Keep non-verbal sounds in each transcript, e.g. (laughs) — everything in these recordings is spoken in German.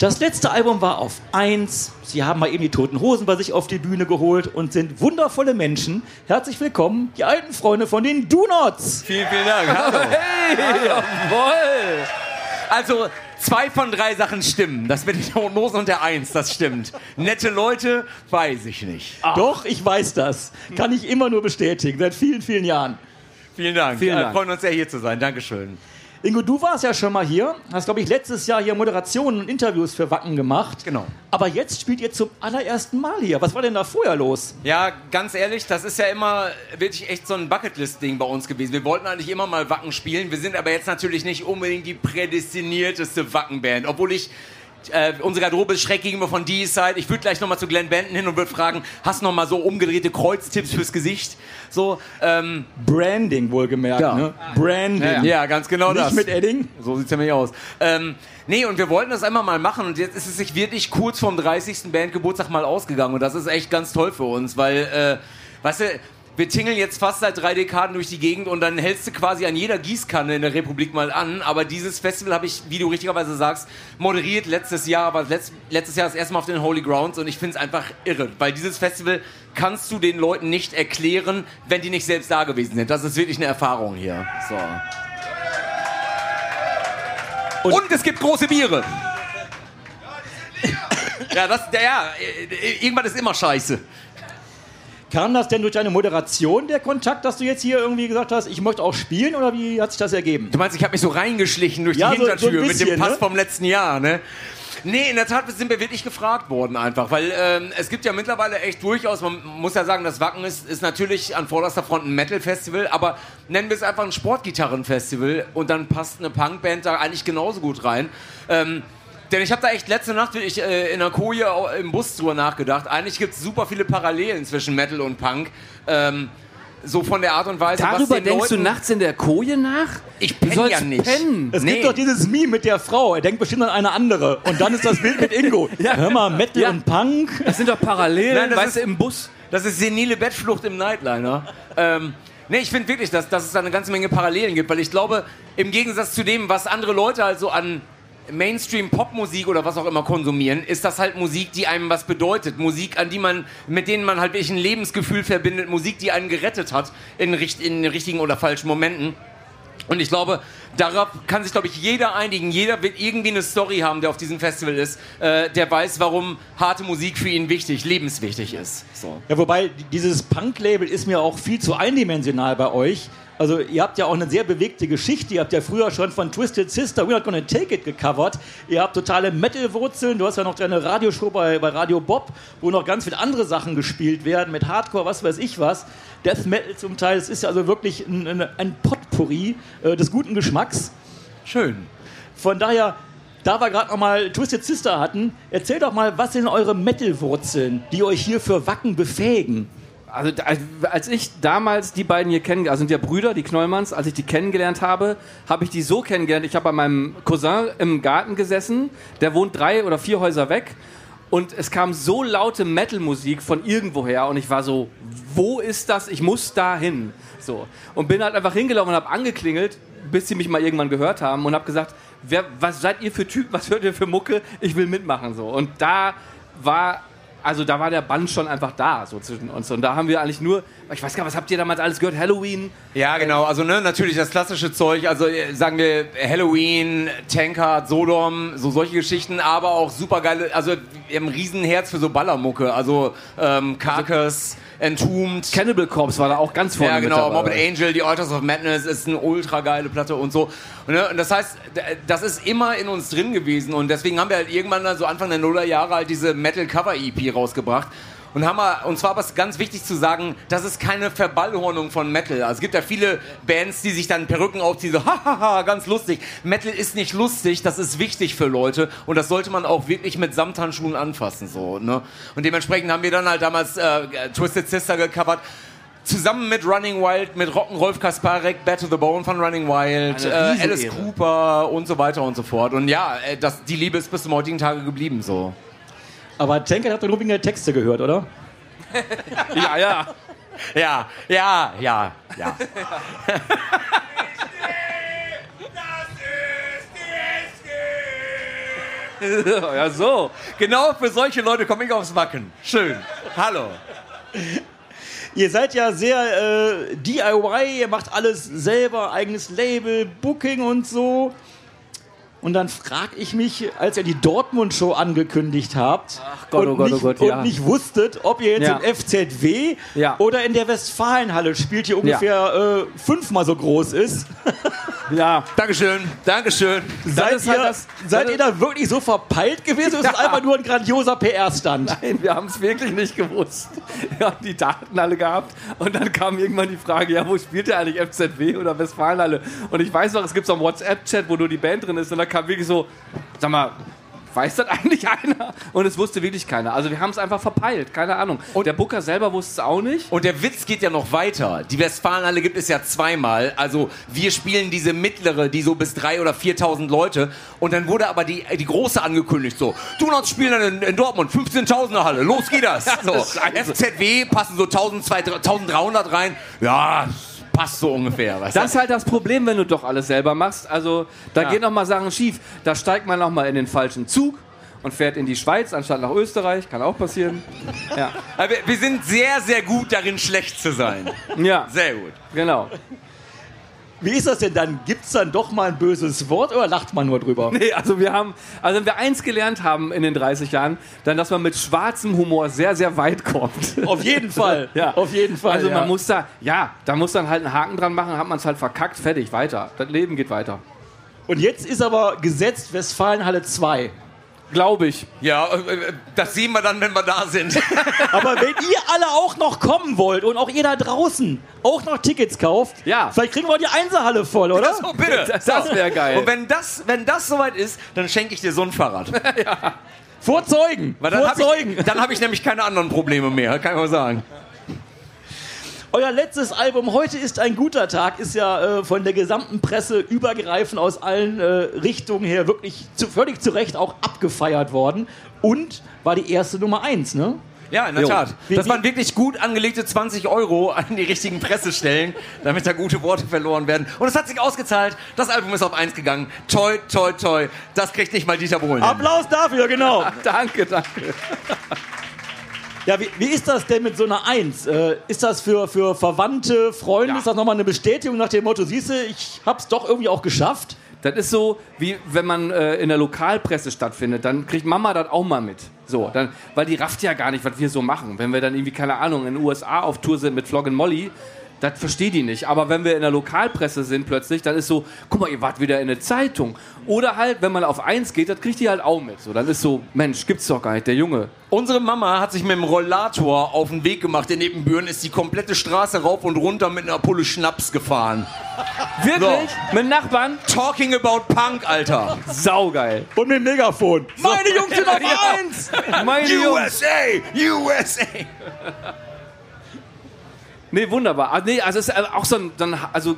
Das letzte Album war auf 1. Sie haben mal eben die Toten Hosen bei sich auf die Bühne geholt und sind wundervolle Menschen. Herzlich willkommen, die alten Freunde von den Do-Nots. Vielen, vielen Dank. (laughs) Hallo. Hey, jawohl. Also, zwei von drei Sachen stimmen. Das mit den Toten Hosen und der Eins, das stimmt. Nette Leute, weiß ich nicht. Doch, ich weiß das. Kann ich immer nur bestätigen, seit vielen, vielen Jahren. Vielen Dank. Vielen Wir freuen uns sehr, hier zu sein. Dankeschön. Ingo, du warst ja schon mal hier, hast, glaube ich, letztes Jahr hier Moderationen und Interviews für Wacken gemacht. Genau. Aber jetzt spielt ihr zum allerersten Mal hier. Was war denn da vorher los? Ja, ganz ehrlich, das ist ja immer wirklich echt so ein Bucketlist-Ding bei uns gewesen. Wir wollten eigentlich immer mal Wacken spielen. Wir sind aber jetzt natürlich nicht unbedingt die prädestinierteste Wackenband. Obwohl ich. Äh, unsere Garderobe ist schräg gegenüber von D-Side. Ich würde gleich nochmal zu Glenn Benton hin und würde fragen, hast du noch mal so umgedrehte Kreuztipps fürs Gesicht? So, ähm, Branding wohlgemerkt, Ja. ne? Branding. ja, ganz genau Nicht das. mit Edding? So sieht's nämlich aus. Ähm, nee, und wir wollten das einmal mal machen und jetzt ist es sich wirklich kurz vorm 30. Bandgeburtstag mal ausgegangen und das ist echt ganz toll für uns, weil, äh, weißt du, wir tingeln jetzt fast seit drei Dekaden durch die Gegend und dann hältst du quasi an jeder Gießkanne in der Republik mal an. Aber dieses Festival habe ich, wie du richtigerweise sagst, moderiert letztes Jahr, aber letzt, letztes Jahr das erste Mal auf den Holy Grounds und ich finde es einfach irre, weil dieses Festival kannst du den Leuten nicht erklären, wenn die nicht selbst da gewesen sind. Das ist wirklich eine Erfahrung hier. So. Und, es gibt große Biere. Ja, das, ja, ja, äh, irgendwann ist immer scheiße. Kam das denn durch deine Moderation, der Kontakt, dass du jetzt hier irgendwie gesagt hast, ich möchte auch spielen oder wie hat sich das ergeben? Du meinst, ich habe mich so reingeschlichen durch Ja, die so- so ein Hintertür mit bisschen, dem Pass ne? vom letzten Jahr, ne? Nee, in der Tat sind wir wirklich gefragt worden einfach, weil ähm, es gibt ja mittlerweile echt durchaus, man muss ja sagen, das Wacken ist, ist natürlich an vorderster Front ein Metal-Festival, aber nennen wir es einfach ein Sportgitarren-Festival und dann passt eine Punkband da eigentlich genauso gut rein. Ähm, denn ich habe da echt letzte Nacht ich, äh, in der Koje im Bus drüber nachgedacht. Eigentlich gibt es super viele Parallelen zwischen Metal und Punk. Ähm, so von der Art und Weise, was Darüber den denkst du Leuten- nachts in der Koje nach? Ich Du penn sollst ja nicht. pennen. Es Nee. gibt doch dieses Meme mit der Frau, er denkt bestimmt an eine andere. Und dann ist das Bild mit Ingo. (laughs) Hör mal, Metal Ja. und Punk. Das sind doch Parallelen, Nein, das weißt ist- du, im Bus. Das ist senile Bettflucht im Nightliner. ähm, nee, ich finde wirklich, dass, dass es da eine ganze Menge Parallelen gibt, weil ich glaube, im Gegensatz zu dem, was andere Leute halt so an Mainstream-Popmusik oder was auch immer konsumieren, ist das halt Musik, die einem was bedeutet. Musik, an die man, mit denen man halt wirklich ein Lebensgefühl verbindet. Musik, die einen gerettet hat in, in richtigen oder falschen Momenten. Und ich glaube, darauf kann sich, glaube ich, jeder einigen. Jeder wird irgendwie eine Story haben, der auf diesem Festival ist, äh, der weiß, warum harte Musik für ihn wichtig, lebenswichtig ist. So. Ja, wobei dieses Punk-Label ist mir auch viel zu eindimensional bei euch. Also ihr habt ja auch eine sehr bewegte Geschichte. Ihr habt ja früher schon von Twisted Sister We're Not Gonna Take It gecovert. Ihr habt totale Metal-Wurzeln. Du hast ja noch deine Radioshow bei, bei Radio Bob, wo noch ganz viele andere Sachen gespielt werden, mit Hardcore, was weiß ich was. Death Metal zum Teil. Es ist ja also wirklich ein, ein, ein Potpourri äh, des guten Geschmacks. Schön. Von daher, da wir gerade noch mal Twisted Sister hatten, erzählt doch mal, was sind eure Metal-Wurzeln, die euch hier für Wacken befähigen? Also als ich damals die beiden hier kennengelernt, also sind ja Brüder, die Knollmanns, als ich die kennengelernt habe, habe ich die so kennengelernt. Ich habe bei meinem Cousin im Garten gesessen, der wohnt drei oder vier Häuser weg. Und es kam so laute Metal-Musik von irgendwoher und ich war so, wo ist das? Ich muss da hin. So. Und bin halt einfach hingelaufen und habe angeklingelt, bis sie mich mal irgendwann gehört haben und habe gesagt, wer, was seid ihr für Typen, was hört ihr für Mucke? Ich will mitmachen. So. Und da war also da war der Band schon einfach da, so zwischen uns. Und da haben wir eigentlich nur, ich weiß gar nicht, was habt ihr damals alles gehört? Halloween? Ja, genau. Also ne, natürlich das klassische Zeug. Also äh, sagen wir Halloween, Tankard, Sodom, so solche Geschichten, aber auch super geile. Also wir haben ein Riesenherz für so Ballermucke. Also ähm, Carcass, Entombed. Cannibal Corpse war da auch ganz vorne Ja, genau. Morbid Angel, die Altars of Madness ist eine ultra geile Platte und so. Und, ne, und das heißt, das ist immer in uns drin gewesen und deswegen haben wir halt irgendwann dann so Anfang der Nullerjahre halt diese Metal Cover EP rausgebracht. Und haben wir, und zwar was ganz wichtig zu sagen, das ist keine Verballhornung von Metal. Also es gibt ja viele Bands, die sich dann Perücken aufziehen, so (laughs) hahaha, ganz lustig. Metal ist nicht lustig, das ist wichtig für Leute und das sollte man auch wirklich mit Samthandschuhen anfassen. So, ne? Und dementsprechend haben wir dann halt damals äh, Twisted Sister gecovert. Zusammen mit Running Wild, mit Rocken Rolf Kasparek, Bad to the Bone von Running Wild, äh. Alice Cooper und so weiter und so fort. Und ja, äh, das, die Liebe ist bis zum heutigen Tage geblieben so. Aber Tankard hat doch nur wegen der Texte gehört, oder? Ja, ja. Ja, ja, ja, ja. (laughs) ja, so. Genau für solche Leute komme ich aufs Wacken. Schön. Hallo. Ihr seid ja sehr äh, DIY, ihr macht alles selber, eigenes Label, Booking und so. Und dann frage ich mich, als ihr die Dortmund-Show angekündigt habt Gott, und, oh Gott, nicht, oh Gott, und ja. nicht wusstet, ob ihr jetzt Ja. im FZW Ja. oder in der Westfalenhalle spielt, die ungefähr äh, fünfmal so groß ist. (laughs) Ja. Dankeschön. Dankeschön. seid ist halt ihr, das- seid das ihr da wirklich so verpeilt gewesen? oder ist es Ja. einfach nur ein grandioser PR-Stand? Nein, wir haben es wirklich nicht gewusst. Wir haben die Daten alle gehabt und dann kam irgendwann die Frage, ja, wo spielt der eigentlich FZW oder Westfalenhalle? Und ich weiß noch, es gibt so einen WhatsApp-Chat, wo nur die Band drin ist und da kam wirklich so, sag mal, weiß das eigentlich einer? Und es wusste wirklich keiner. Also wir haben es einfach verpeilt, keine Ahnung. Und der Booker selber wusste es auch nicht. Und der Witz geht ja noch weiter. Die Westfalenhalle gibt es ja zweimal. Also wir spielen diese mittlere, die so bis 3.000 oder 4.000 Leute. Und dann wurde aber die, die große angekündigt so. Donuts spielen dann in, in Dortmund, 15.000er Halle, los geht das. (laughs) So. FZW passen so 1.200, 1.300 rein. Ja, passt so ungefähr. Weißt du? Das ist halt das Problem, wenn du doch alles selber machst. Also da Ja. gehen noch mal Sachen schief. Da steigt man noch mal in den falschen Zug und fährt in die Schweiz anstatt nach Österreich. Kann auch passieren. (laughs) Ja, Aber wir, wir sind sehr, sehr gut darin, schlecht zu sein. ja Sehr gut. genau. Wie ist das denn dann? Gibt es dann doch mal ein böses Wort oder lacht man nur drüber? Nee, also wir haben, also wenn wir eins gelernt haben in den 30 Jahren, dann, dass man mit schwarzem Humor sehr, sehr weit kommt. Auf jeden Fall. (laughs) Ja. Auf jeden Fall. Also ja. man muss da, ja, da muss dann halt einen Haken dran machen, hat man es halt verkackt, fertig, weiter. Das Leben geht weiter. Und jetzt ist aber gesetzt Westfalenhalle 2. Glaube ich. Ja, äh, das sehen wir dann, wenn wir da sind. (laughs) Aber wenn ihr alle auch noch kommen wollt und auch ihr da draußen auch noch Tickets kauft, Ja. vielleicht kriegen wir die Einserhalle voll, oder? So, bitte. (laughs) Das, das wäre geil. Und wenn das, wenn das soweit ist, dann schenke ich dir so ein Fahrrad. (laughs) Vor Zeugen. Weil dann Vor habe Zeugen. ich, dann hab ich nämlich keine anderen Probleme mehr, kann ich mal sagen. Euer letztes Album Heute ist ein guter Tag ist ja äh, von der gesamten Presse übergreifend aus allen äh, Richtungen her wirklich zu, völlig zu Recht auch abgefeiert worden und war die erste Nummer 1, ne? Ja, in der Jo. Tat. Das waren wirklich gut angelegte 20 Euro an die richtigen Pressestellen, (laughs) damit da gute Worte verloren werden. Und es hat sich ausgezahlt. Das Album ist auf eins gegangen. Toi, toi, toi. Das kriegt nicht mal Dieter Bohlen. Applaus dafür, genau. (laughs) danke, danke. Ja, wie, wie ist das denn mit so einer Eins? Äh, ist das für, für Verwandte, Freunde, Ja. ist das nochmal eine Bestätigung nach dem Motto, siehst du, ich hab's doch irgendwie auch geschafft? Das ist so, wie wenn man äh, in der Lokalpresse stattfindet, dann kriegt Mama das auch mal mit. So, dann, weil die rafft ja gar nicht, was wir so machen. Wenn wir dann irgendwie, keine Ahnung, in den USA auf Tour sind mit Flog Molly, das versteht die nicht. Aber wenn wir in der Lokalpresse sind plötzlich, dann ist so, guck mal, ihr wart wieder in der Zeitung. Oder halt, wenn man auf eins geht, das kriegt die halt auch mit. So, dann ist so, Mensch, gibt's doch gar nicht, der Junge. Unsere Mama hat sich mit dem Rollator auf den Weg gemacht in Nebenbüren, ist die komplette Straße rauf und runter mit einer Pulle Schnaps gefahren. Wirklich? Mit Nachbarn? Talking about Punk, Alter. Saugeil. Und mit dem Megafon. Meine Jungs sind auf. (laughs) Eins! Meine Jungs. USA! USA! Nee, wunderbar. Ah, nee, also es ist äh, auch so ein, dann, also,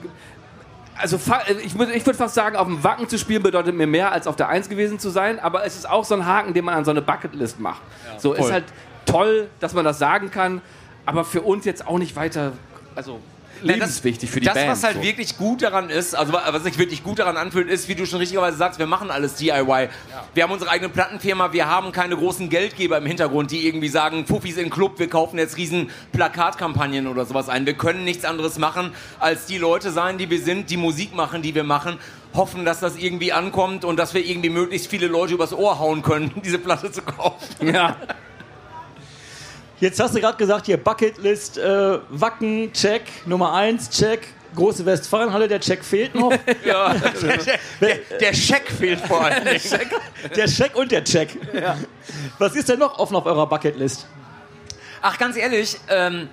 also ich, ich würde fast sagen, auf dem Wacken zu spielen bedeutet mir mehr, als auf der Eins gewesen zu sein, aber es ist auch so ein Haken, den man an so eine Bucketlist macht. so ist voll. halt toll, dass man das sagen kann, aber für uns jetzt auch nicht weiter, also lebenswichtig für die das, Band. was halt so. wirklich gut daran ist, also wa- was sich wirklich gut daran anfühlt, ist, wie du schon richtigerweise sagst, wir machen alles DIY. Wir haben unsere eigene Plattenfirma, wir haben keine großen Geldgeber im Hintergrund, die irgendwie sagen, Puffis in Club, wir kaufen jetzt riesen Plakatkampagnen oder sowas ein. Wir können nichts anderes machen, als die Leute sein, die wir sind, die Musik machen, die wir machen, hoffen, dass das irgendwie ankommt und dass wir irgendwie möglichst viele Leute übers Ohr hauen können, (laughs) diese Platte zu kaufen. Ja, Jetzt hast du gerade gesagt, hier Bucketlist, äh, Wacken, check, Nummer 1, check, große Westfalenhalle, der Check fehlt noch. (laughs) Ja, der, der, der Scheck fehlt vor allem. der Check und der Check. Was ist denn noch offen auf eurer Bucketlist? Ach, ganz ehrlich, ähm,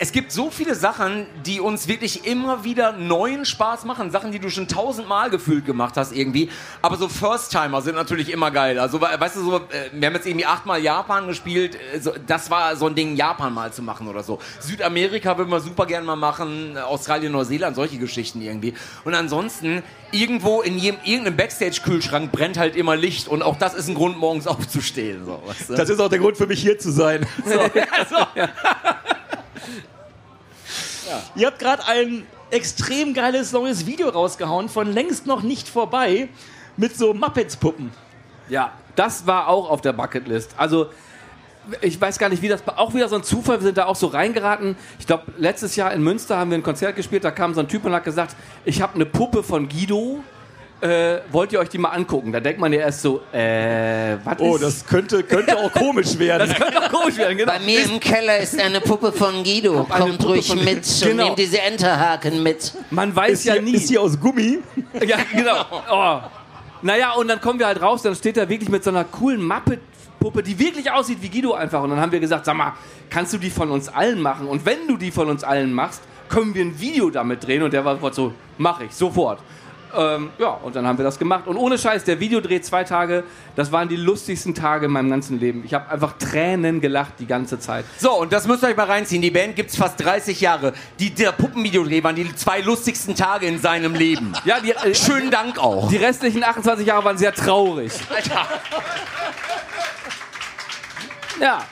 es gibt so viele Sachen, die uns wirklich immer wieder neuen Spaß machen. Sachen, die du schon tausendmal gefühlt gemacht hast irgendwie. Aber so First-Timer sind natürlich immer geil. Also, we- weißt du, so, äh, wir haben jetzt irgendwie achtmal Japan gespielt. äh, So, das war so ein Ding, Japan mal zu machen oder so. Südamerika würden wir super gern mal machen. Australien, Neuseeland, solche Geschichten irgendwie. Und ansonsten, irgendwo in jedem, irgendeinem Backstage-Kühlschrank brennt halt immer Licht. Und auch das ist ein Grund, morgens (laughs) aufzustehen. So, weißt du? Das ist auch der Grund für mich hier zu sein. (laughs) Ihr habt gerade ein extrem geiles neues Video rausgehauen von längst noch nicht vorbei mit so Muppets-Puppen. Ja, das war auch auf der Bucketlist. Also, ich weiß gar nicht, wie das auch wieder so ein Zufall. Wir sind da auch so reingeraten. Ich glaube, letztes Jahr in Münster haben wir ein Konzert gespielt. Da kam so ein Typ und hat gesagt: Ich habe eine Puppe von Guido. Äh, wollt ihr euch die mal angucken? Da denkt man ja erst so: äh, was Oh, ist das könnte, könnte auch komisch (laughs) werden. Das könnte auch komisch werden, genau. Bei mir im Keller ist eine Puppe von Guido. Kommt Puppe ruhig mit und Genau. nehmt diese Enterhaken mit. Man weiß ist, ja hier, nie. ist hier aus Gummi. (laughs) Ja, genau. Oh. Naja, und dann kommen wir halt raus, dann steht er wirklich mit so einer coolen Muppet-Puppe, die wirklich aussieht wie Guido einfach. Und dann haben wir gesagt, sag mal, kannst du die von uns allen machen? Und wenn du die von uns allen machst, können wir ein Video damit drehen. Und der war sofort so, mach ich, sofort. Ähm, ja, und dann haben wir das gemacht. Und ohne Scheiß, der Videodreh zwei Tage, das waren die lustigsten Tage in meinem ganzen Leben. Ich habe einfach Tränen gelacht die ganze Zeit. So, und das müsst ihr euch mal reinziehen. Die Band gibt's fast 30 Jahre. Die, der Puppenvideodreh waren die zwei lustigsten Tage in seinem Leben. (laughs) Ja, die, äh, Schönen Dank auch. die restlichen 28 Jahre waren sehr traurig. Alter. Ja.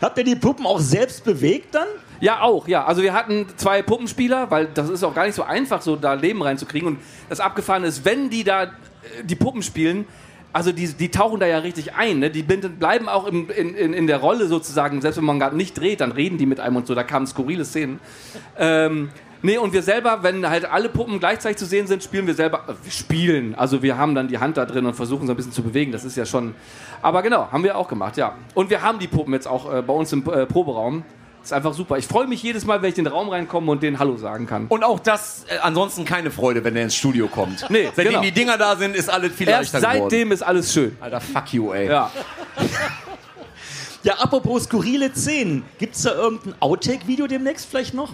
Habt ihr die Puppen auch selbst bewegt dann? Ja, auch, ja. Also wir hatten zwei Puppenspieler, weil das ist auch gar nicht so einfach, so da Leben reinzukriegen. Und das Abgefahrene ist, wenn die da äh, die Puppen spielen, also die, die tauchen da ja richtig ein. Ne? Die bleiben auch im, in, in, in der Rolle sozusagen. Selbst wenn man gerade nicht dreht, dann reden die mit einem und so. Da kamen skurrile Szenen. Ähm, nee, und wir selber, wenn halt alle Puppen gleichzeitig zu sehen sind, spielen wir selber. äh, Wir spielen. Also wir haben dann die Hand da drin und versuchen so ein bisschen zu bewegen. Das ist ja schon. Aber genau, haben wir auch gemacht, ja. Und wir haben die Puppen jetzt auch äh, bei uns im äh, Proberaum. Ist einfach super. Ich freue mich jedes Mal, wenn ich in den Raum reinkomme und den Hallo sagen kann. Und auch das, äh, ansonsten keine Freude, wenn er ins Studio kommt. Nee, Seitdem genau. die Dinger da sind, ist alles viel Erst leichter geworden. seitdem ist alles schön. Alter, fuck you, ey. Ja. (laughs) Ja, apropos skurrile Szenen. Gibt es da irgendein Outtake-Video demnächst vielleicht noch?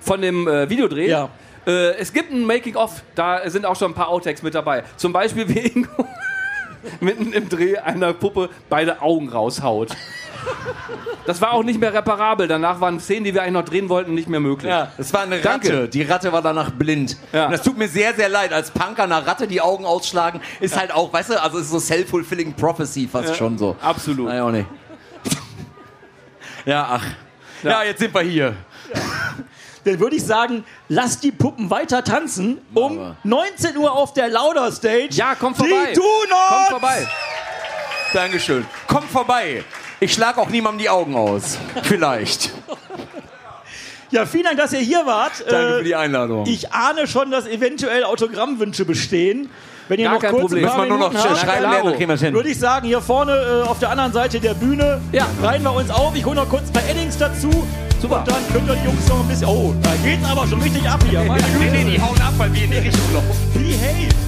Von dem äh, Videodreh. Ja. Äh, es gibt ein Making-of, da sind auch schon ein paar Outtakes mit dabei. Zum Beispiel, wie Ingo (laughs) mitten im Dreh einer Puppe beide Augen raushaut. Das war auch nicht mehr reparabel. Danach waren Szenen, die wir eigentlich noch drehen wollten, nicht mehr möglich. Ja, es war eine Ratte. Danke. Die Ratte war danach blind. Ja. Und das tut mir sehr, sehr leid. Als Punker einer Ratte die Augen ausschlagen, ist halt auch, weißt du, also es ist so self-fulfilling prophecy fast schon so. Absolut. Naja, auch nicht. ja, ach. Ja. jetzt sind wir hier. Dann würde ich sagen, lasst die Puppen weiter tanzen um wir. 19 Uhr auf der Lauder Stage. Ja, komm vorbei. Die do not! Kommt vorbei. Dankeschön. Kommt vorbei. Ich schlag auch niemandem die Augen aus. Vielleicht. Ja, vielen Dank, dass ihr hier wart. Danke Äh, für die Einladung. ich ahne schon, dass eventuell Autogrammwünsche bestehen. Wenn ihr Gar noch kein kurz Problem. ein paar nur noch habt, schreiben lernen, dann kriegen wir hin. würde ich sagen, hier vorne äh, auf der anderen Seite der Bühne Ja. reihen wir uns auf. Ich hole noch kurz ein paar Eddings dazu. Super. Und dann könnt ihr die Jungs noch ein bisschen... Oh, da geht's aber schon richtig ab hier. Meine Nee, nee, Güte. die hauen ab, weil wir in die Richtung laufen. Behave.